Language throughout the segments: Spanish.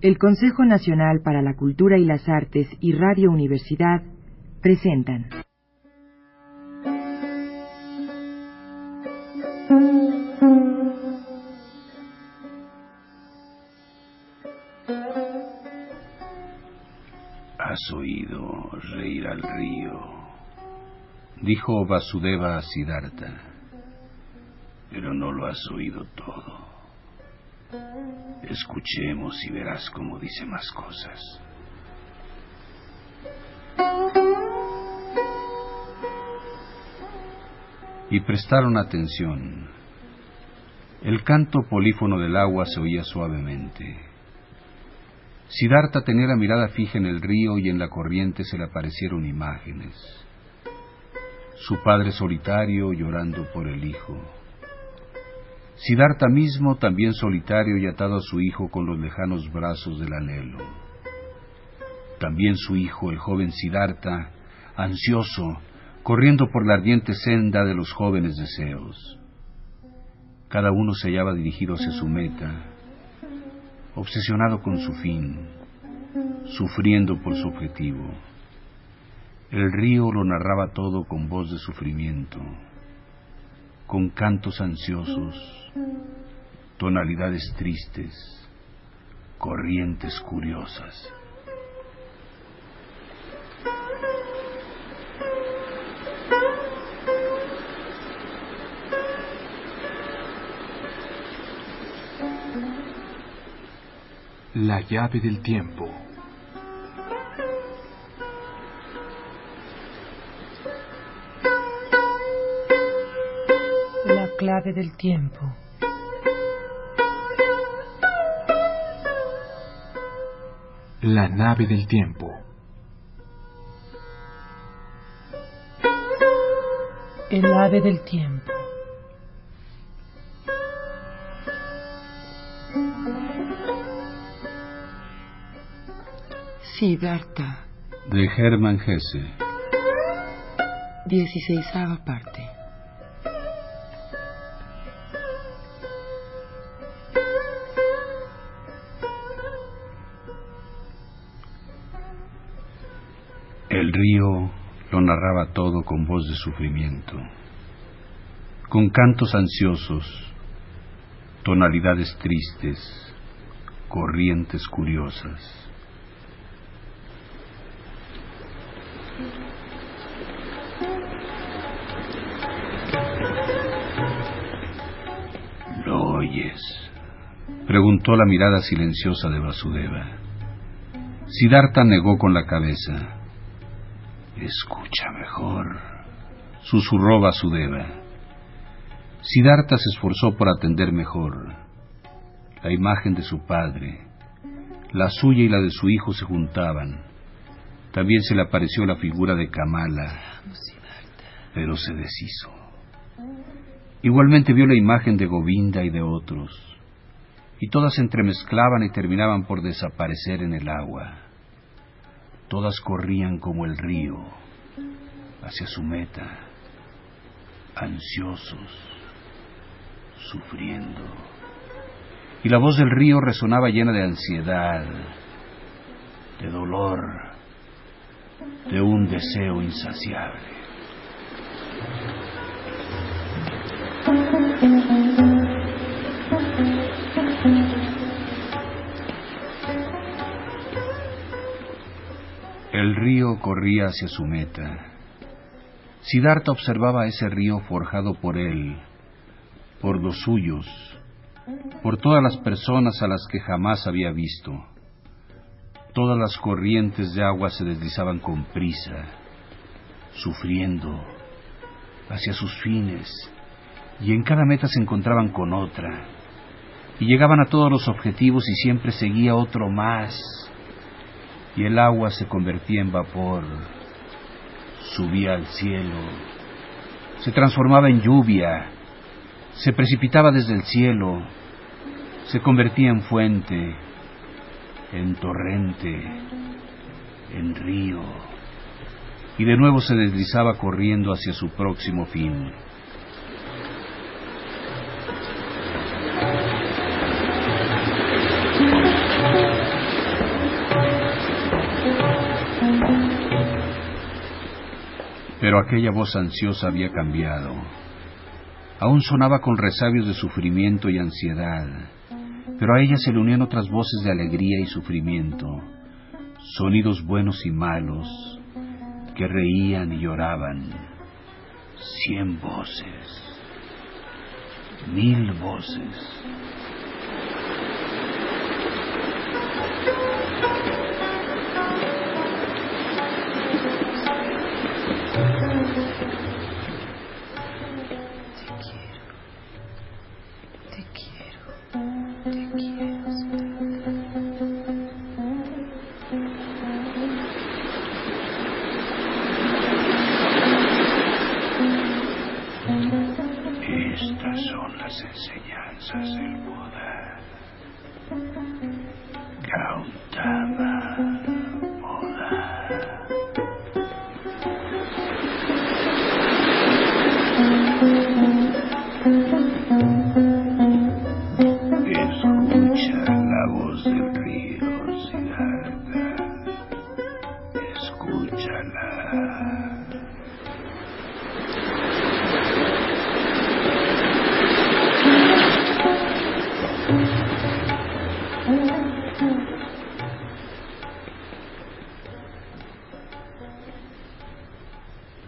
El Consejo Nacional para la Cultura y las Artes y Radio Universidad presentan. Has oído reír al río, dijo Vasudeva a Siddhartha, pero no lo has oído todo. Escuchemos y verás cómo dice más cosas. Y prestaron atención. El canto polífono del agua se oía suavemente. Siddhartha tenía la mirada fija en el río y en la corriente se le aparecieron imágenes. Su padre solitario llorando por el hijo Siddhartha mismo también solitario y atado a su hijo con los lejanos brazos del anhelo. También su hijo, el joven Siddhartha, ansioso, corriendo por la ardiente senda de los jóvenes deseos. Cada uno se hallaba dirigido hacia su meta, obsesionado con su fin, sufriendo por su objetivo. El río lo narraba todo con voz de sufrimiento, con cantos ansiosos, tonalidades tristes, corrientes curiosas. La llave del tiempo. Clave del tiempo. La nave del tiempo. El ave del tiempo. Siddhartha. De Hermann Hesse. Dieciséisava parte. Todo con voz de sufrimiento, con cantos ansiosos, tonalidades tristes, corrientes curiosas. ¿Lo oyes? preguntó la mirada silenciosa de Vasudeva. Siddhartha negó con la cabeza. Escucha mejor, susurró Vasudeva. Siddhartha se esforzó por atender mejor. La imagen de su padre, la suya y la de su hijo se juntaban. También se le apareció la figura de Kamala, pero se deshizo. Igualmente vio la imagen de Govinda y de otros, y todas se entremezclaban y terminaban por desaparecer en el agua. Todas corrían como el río hacia su meta, ansiosos, sufriendo. Y la voz del río resonaba llena de ansiedad, de dolor, de un deseo insaciable. Río corría hacia su meta. Siddhartha observaba ese río forjado por él, por los suyos, por todas las personas a las que jamás había visto. Todas las corrientes de agua se deslizaban con prisa, sufriendo, hacia sus fines, y en cada meta se encontraban con otra, y llegaban a todos los objetivos y siempre seguía otro más, y el agua se convertía en vapor, subía al cielo, se transformaba en lluvia, se precipitaba desde el cielo, se convertía en fuente, en torrente, en río, y de nuevo se deslizaba corriendo hacia su próximo fin. Pero aquella voz ansiosa había cambiado. Aún sonaba con resabios de sufrimiento y ansiedad, pero a ella se le unían otras voces de alegría y sufrimiento, sonidos buenos y malos, que reían y lloraban. Cien voces, mil voces.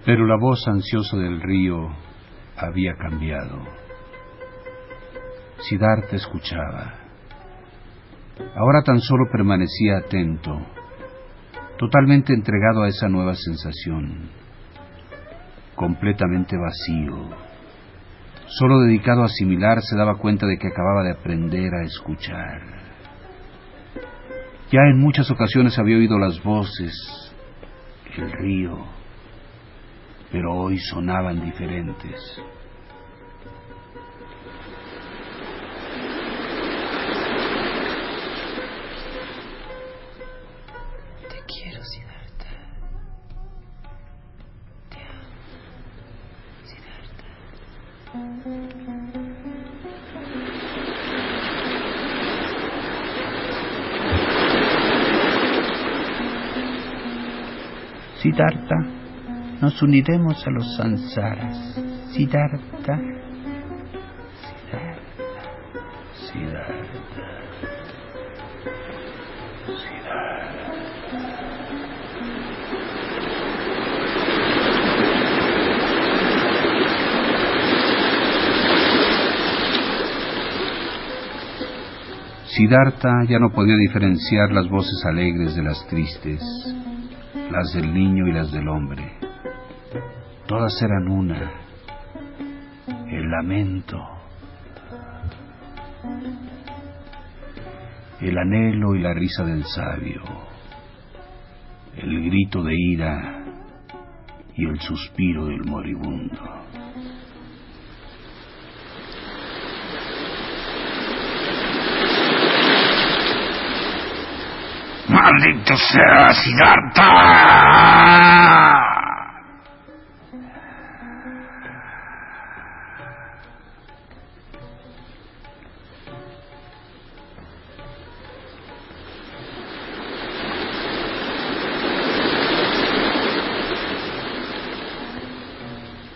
Pero la voz ansiosa del río había cambiado. Siddhartha escuchaba. Ahora tan solo permanecía atento, totalmente entregado a esa nueva sensación, completamente vacío. Solo dedicado a asimilar se daba cuenta de que acababa de aprender a escuchar. Ya en muchas ocasiones había oído las voces, el río, pero hoy sonaban diferentes. Siddhartha nos uniremos a los sansaras. Siddhartha, Siddhartha ya no podía diferenciar las voces alegres de las tristes, las del niño y las del hombre. Todas eran una. El lamento, el anhelo y la risa del sabio, el grito de ira y el suspiro del moribundo. ¡Maldito sea Siddhartha!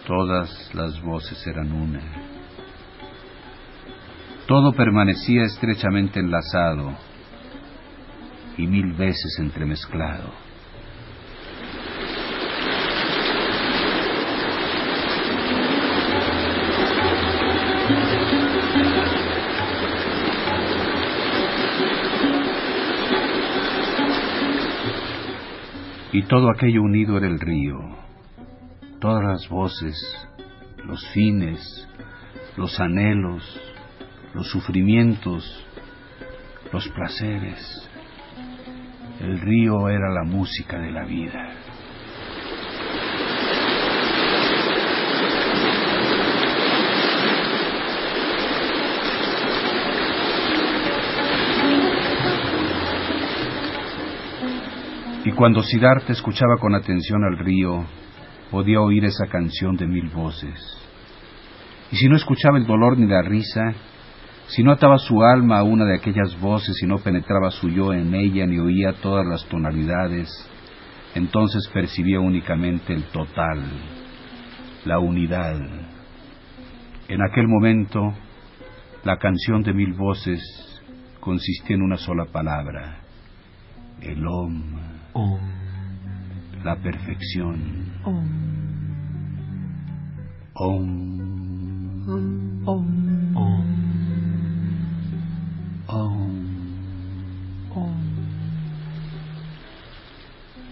Todas las voces eran una. Todo permanecía estrechamente enlazado y mil veces entremezclado. Y todo aquello unido era el río, todas las voces, los fines, los anhelos, los sufrimientos, los placeres. El río era la música de la vida. Y cuando Siddhartha escuchaba con atención al río, podía oír esa canción de mil voces. Y si no escuchaba el dolor ni la risa, si no ataba su alma a una de aquellas voces y no penetraba su yo en ella ni oía todas las tonalidades, entonces percibía únicamente el total, la unidad. En aquel momento, la canción de mil voces consistía en una sola palabra, el Om, la perfección. Om.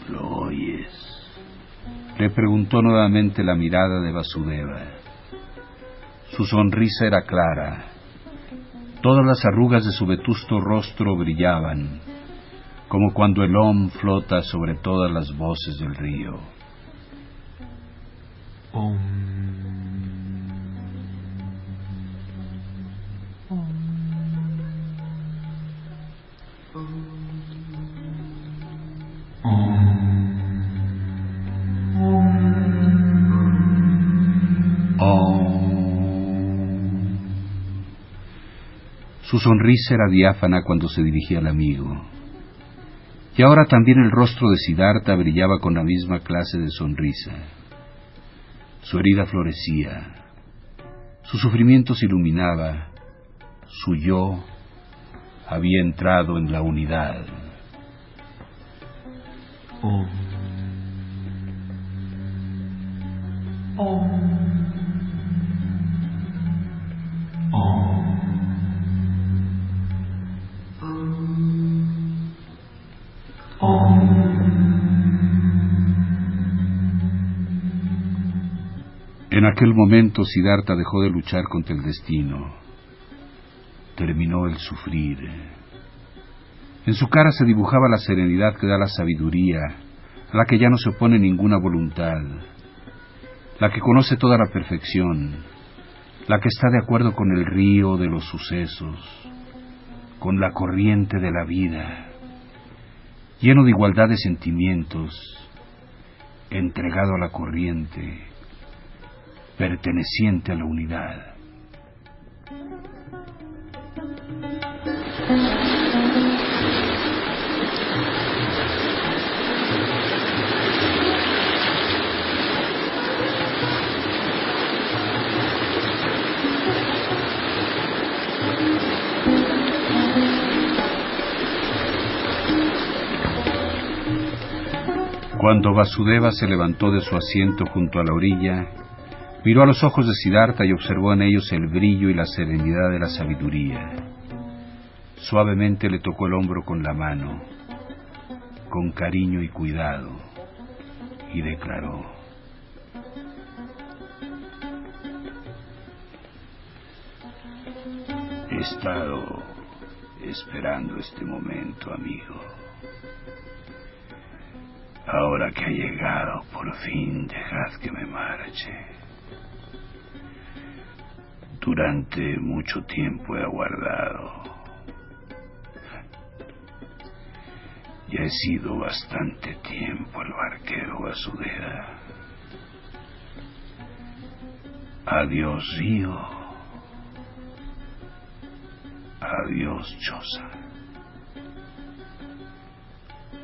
¿Lo oyes? Le preguntó nuevamente la mirada de Vasudeva. Su sonrisa era clara. Todas las arrugas de su vetusto rostro brillaban, como cuando el Om flota sobre todas las voces del río. Su sonrisa era diáfana cuando se dirigía al amigo. Y ahora también el rostro de Siddhartha brillaba con la misma clase de sonrisa. Su herida florecía, su sufrimiento se iluminaba, su yo había entrado en la unidad. En aquel momento Siddhartha dejó de luchar contra el destino. Terminó el sufrir. En su cara se dibujaba la serenidad que da la sabiduría, a la que ya no se opone ninguna voluntad, la que conoce toda la perfección, la que está de acuerdo con el río de los sucesos, con la corriente de la vida, lleno de igualdad de sentimientos, entregado a la corriente, perteneciente a la unidad. Cuando Vasudeva se levantó de su asiento junto a la orilla, miró a los ojos de Siddhartha y observó en ellos el brillo y la serenidad de la sabiduría. Suavemente le tocó el hombro con la mano, con cariño y cuidado, y declaró, He estado esperando este momento, amigo. Ahora que ha llegado, por fin dejad que me marche. Durante mucho tiempo he aguardado. Ya he sido bastante tiempo el barquero Basudera. Adiós río. Adiós choza.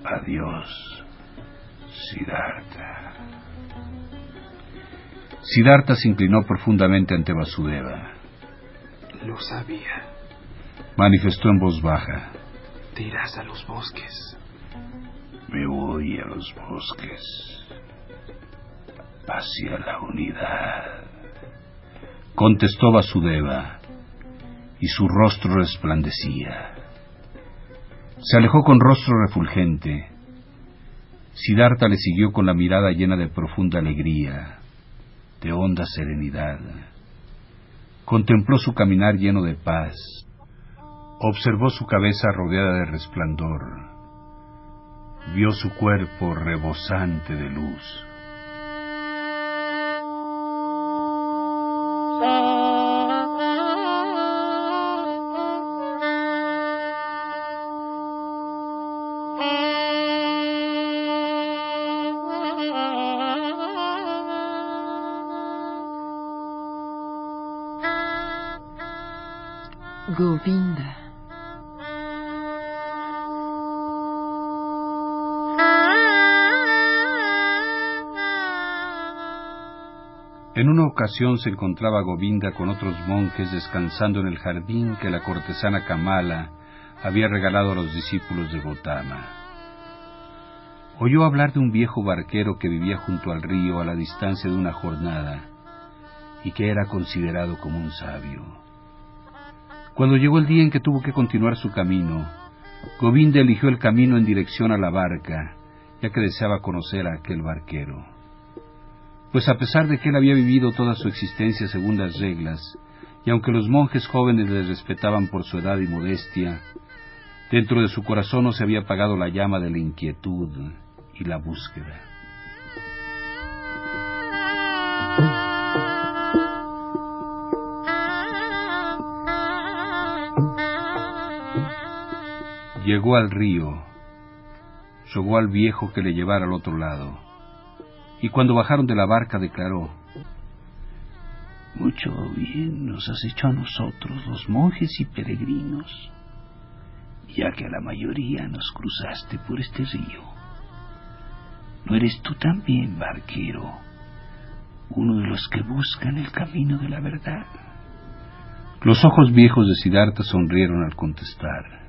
Adiós Siddhartha. Siddhartha se inclinó profundamente ante Vasudeva. Lo sabía. Manifestó en voz baja. Te irás a los bosques. Me voy a los bosques. Hacia la unidad. Contestó Vasudeva. Y su rostro resplandecía. Se alejó con rostro refulgente Siddhartha le siguió con la mirada llena de profunda alegría, de honda serenidad. Contempló su caminar lleno de paz. Observó su cabeza rodeada de resplandor. Vio su cuerpo rebosante de luz. Govinda. En una ocasión se encontraba Govinda con otros monjes descansando en el jardín que la cortesana Kamala había regalado a los discípulos de Gotama. Oyó hablar de un viejo barquero que vivía junto al río a la distancia de una jornada y que era considerado como un sabio. Cuando llegó el día en que tuvo que continuar su camino, Govinda eligió el camino en dirección a la barca, ya que deseaba conocer a aquel barquero pues a pesar de que él había vivido toda su existencia según las reglas, y aunque los monjes jóvenes le respetaban por su edad y modestia, dentro de su corazón no se había apagado la llama de la inquietud y la búsqueda. Llegó al río, rogó al viejo que le llevara al otro lado y cuando bajaron de la barca declaró, Mucho bien nos has hecho a nosotros, los monjes y peregrinos, ya que a la mayoría nos cruzaste por este río. ¿No eres tú también, barquero, uno de los que buscan el camino de la verdad? Los ojos viejos de Siddhartha sonrieron al contestar.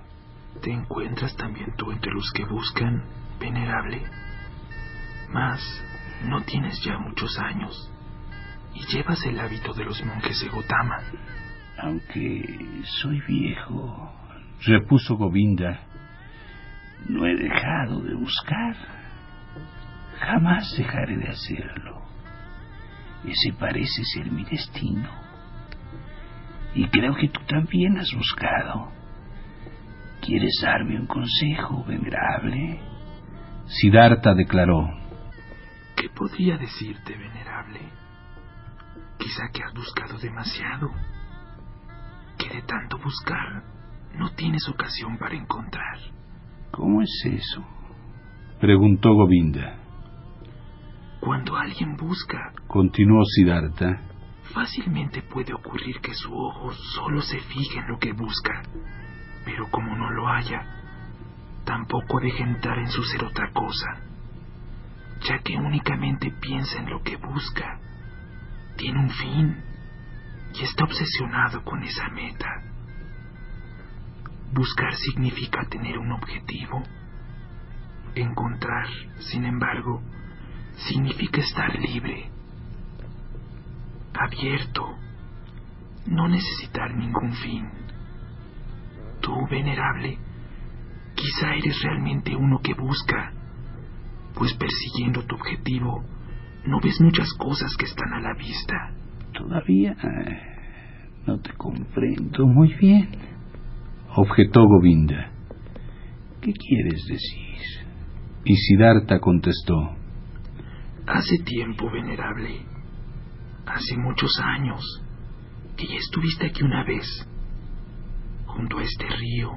¿Te encuentras también tú entre los que buscan, venerable? Mas no tienes ya muchos años y llevas el hábito de los monjes de Gotama. Aunque soy viejo, repuso Govinda, no he dejado de buscar. Jamás dejaré de hacerlo. Ese parece ser mi destino. Y creo que tú también has buscado. ¿Quieres darme un consejo, venerable? Siddhartha declaró. ¿Qué podría decirte, venerable? Quizá que has buscado demasiado. Que de tanto buscar no tienes ocasión para encontrar. ¿Cómo es eso? Preguntó Govinda. Cuando alguien busca, continuó Siddhartha, fácilmente puede ocurrir que su ojo solo se fije en lo que busca, pero como no lo haya, tampoco deja entrar en su ser otra cosa ya que únicamente piensa en lo que busca, tiene un fin y está obsesionado con esa meta. Buscar significa tener un objetivo. Encontrar, sin embargo, significa estar libre, abierto, no necesitar ningún fin. Tú, venerable, quizá eres realmente uno que busca pues persiguiendo tu objetivo no ves muchas cosas que están a la vista. Todavía eh, no te comprendo muy bien, objetó Govinda. ¿Qué quieres decir? Y Siddhartha contestó. Hace tiempo, venerable, hace muchos años, que ya estuviste aquí una vez, junto a este río,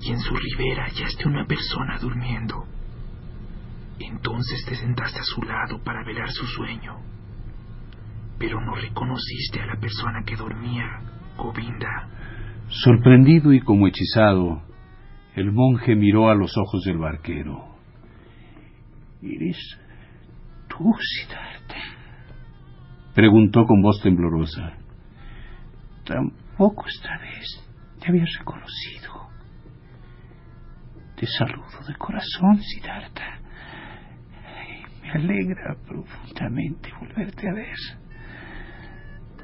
y en su ribera hallaste una persona durmiendo. Entonces te sentaste a su lado para velar su sueño, pero no reconociste a la persona que dormía, Govinda. Sorprendido y como hechizado, el monje miró a los ojos del barquero. ¿Eres tú, Siddhartha? Preguntó con voz temblorosa. Tampoco esta vez te había reconocido. Te saludo de corazón, Siddhartha. Me alegra profundamente volverte a ver.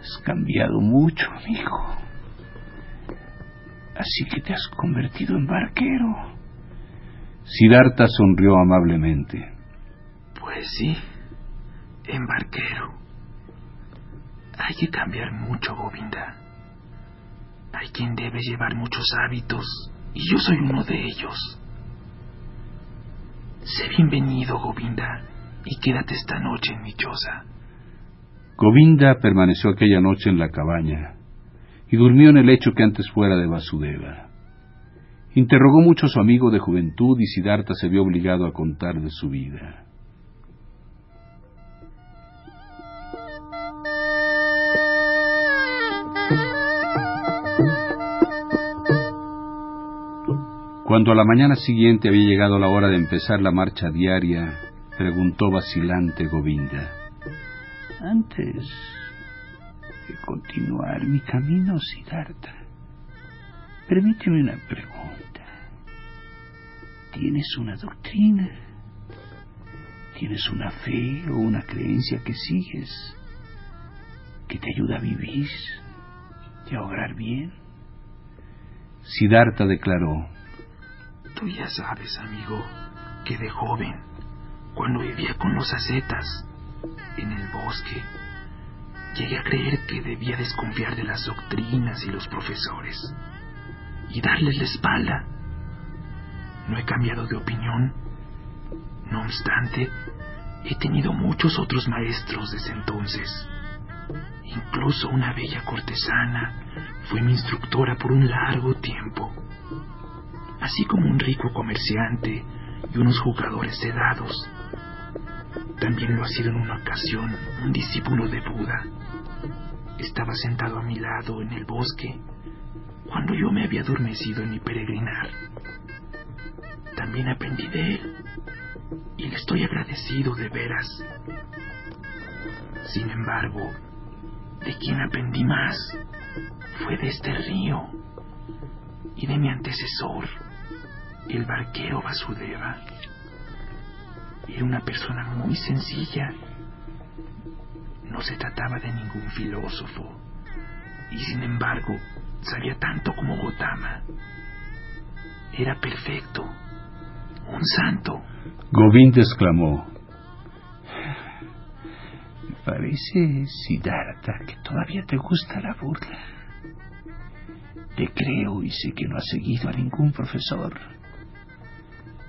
Has cambiado mucho, amigo. Así que te has convertido en barquero. Siddhartha sonrió amablemente. Pues sí, en barquero. Hay que cambiar mucho, Govinda. Hay quien debe llevar muchos hábitos, y yo soy uno de ellos. Sé bienvenido, Govinda y quédate esta noche en mi choza. Govinda permaneció aquella noche en la cabaña y durmió en el lecho que antes fuera de Vasudeva. Interrogó mucho a su amigo de juventud y Siddhartha se vio obligado a contar de su vida. Cuando a la mañana siguiente había llegado la hora de empezar la marcha diaria, preguntó vacilante Govinda. Antes de continuar mi camino, Siddhartha, permíteme una pregunta. ¿Tienes una doctrina? ¿Tienes una fe o una creencia que sigues que te ayuda a vivir y a obrar bien? Siddhartha declaró, Tú ya sabes, amigo, que de joven, cuando vivía con los ascetas en el bosque, llegué a creer que debía desconfiar de las doctrinas y los profesores y darles la espalda. No he cambiado de opinión. No obstante, he tenido muchos otros maestros desde entonces. Incluso una bella cortesana fue mi instructora por un largo tiempo, así como un rico comerciante y unos jugadores de dados. También lo ha sido en una ocasión un discípulo de Buda. Estaba sentado a mi lado en el bosque cuando yo me había adormecido en mi peregrinar. También aprendí de él y le estoy agradecido de veras. Sin embargo, de quien aprendí más fue de este río y de mi antecesor, el barquero Vasudeva. Era una persona muy sencilla. No se trataba de ningún filósofo y sin embargo sabía tanto como Gotama. Era perfecto, un santo. Govinda exclamó, parece, Siddhartha, que todavía te gusta la burla. Te creo y sé que no has seguido a ningún profesor.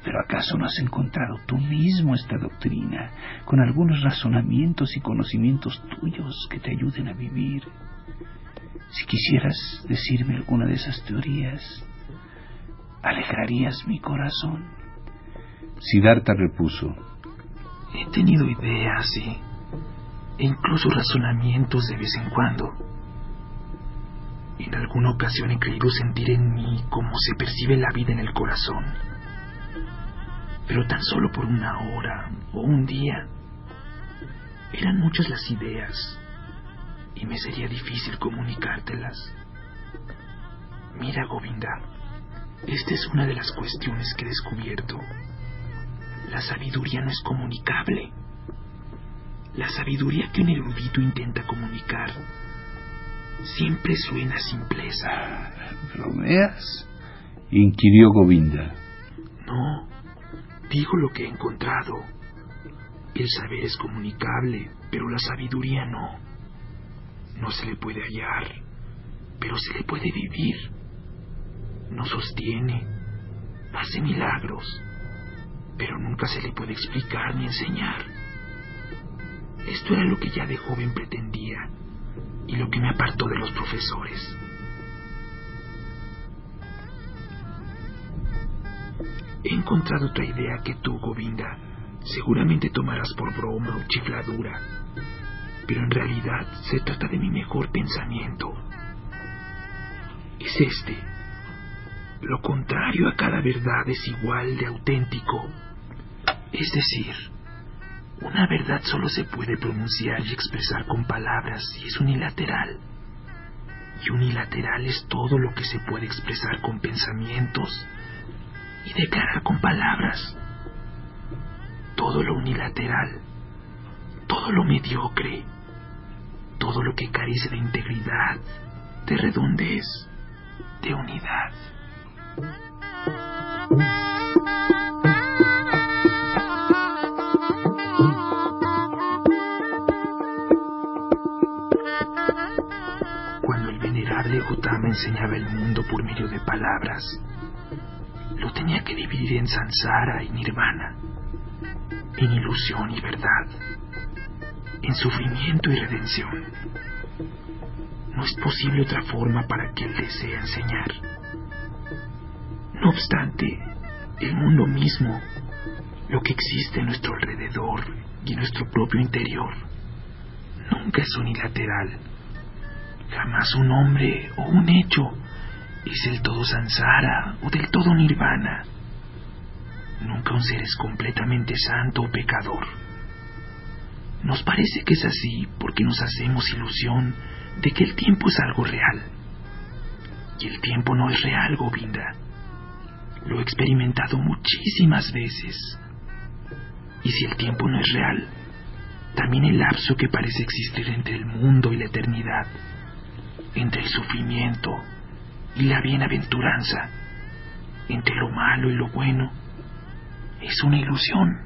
Pero ¿acaso no has encontrado tú mismo esta doctrina con algunos razonamientos y conocimientos tuyos que te ayuden a vivir? Si quisieras decirme alguna de esas teorías, alegrarías mi corazón. Siddhartha repuso, He tenido ideas y, e incluso razonamientos de vez en cuando. En alguna ocasión he creído sentir en mí cómo se percibe la vida en el corazón. Pero tan solo por una hora o un día. Eran muchas las ideas y me sería difícil comunicártelas. Mira, Govinda, esta es una de las cuestiones que he descubierto. La sabiduría no es comunicable. La sabiduría que un erudito intenta comunicar siempre suena a simpleza. ¿bromeas? inquirió Govinda. No, digo lo que he encontrado. El saber es comunicable, pero la sabiduría no. No se le puede hallar, pero se le puede vivir. No sostiene, hace milagros, pero nunca se le puede explicar ni enseñar. Esto era lo que ya de joven pretendía y lo que me apartó de los profesores. He encontrado otra idea que tú, Govinda, seguramente tomarás por broma o chifladura, pero en realidad se trata de mi mejor pensamiento. Es este. Lo contrario a cada verdad es igual de auténtico. Es decir, una verdad solo se puede pronunciar y expresar con palabras y es unilateral. Y unilateral es todo lo que se puede expresar con pensamientos y declarar con palabras. Todo lo unilateral, todo lo mediocre, todo lo que carece de integridad, de redondez, de unidad. Cuando el venerable Gautama enseñaba el mundo por medio de palabras, lo tenía que dividir en samsara y nirvana, en ilusión y verdad, en sufrimiento y redención. No es posible otra forma para que él desee enseñar. No obstante, el mundo mismo, lo que existe en nuestro alrededor y en nuestro propio interior, nunca es unilateral. Jamás un hombre o un hecho es del todo samsara o del todo nirvana. Nunca un ser es completamente santo o pecador. Nos parece que es así porque nos hacemos ilusión de que el tiempo es algo real. Y el tiempo no es real, Govinda. Lo he experimentado muchísimas veces. Y si el tiempo no es real, también el lapso que parece existir entre el mundo y la eternidad, entre el sufrimiento y la bienaventuranza, entre lo malo y lo bueno, es una ilusión.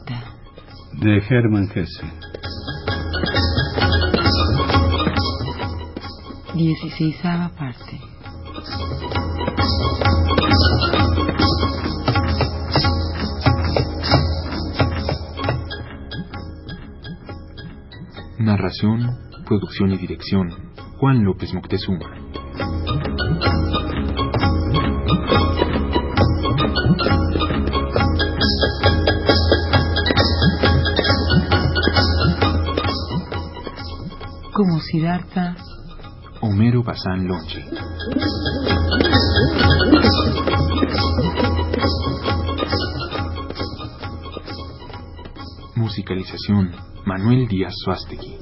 De Hermann Hesse. Dieciséisava parte. Narración, producción y dirección. Juan López Moctezuma. Siddhartha. Homero Bazán Lonche. Musicalización Manuel Díaz Suástegui.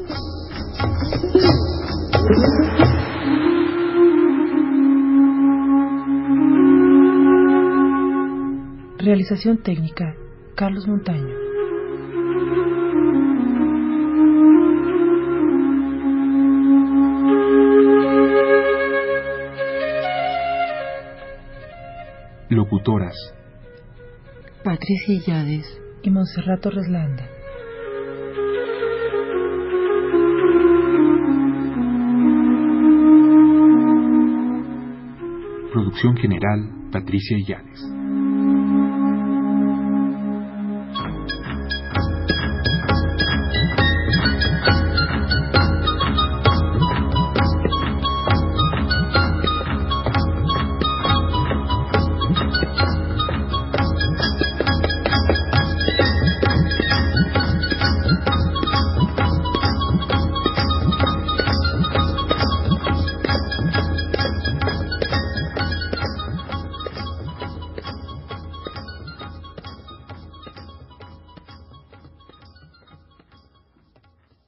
Realización técnica. Carlos Montaño. Locutoras Patricia Illades y Monserrato Reslanda. Producción General Patricia Illades.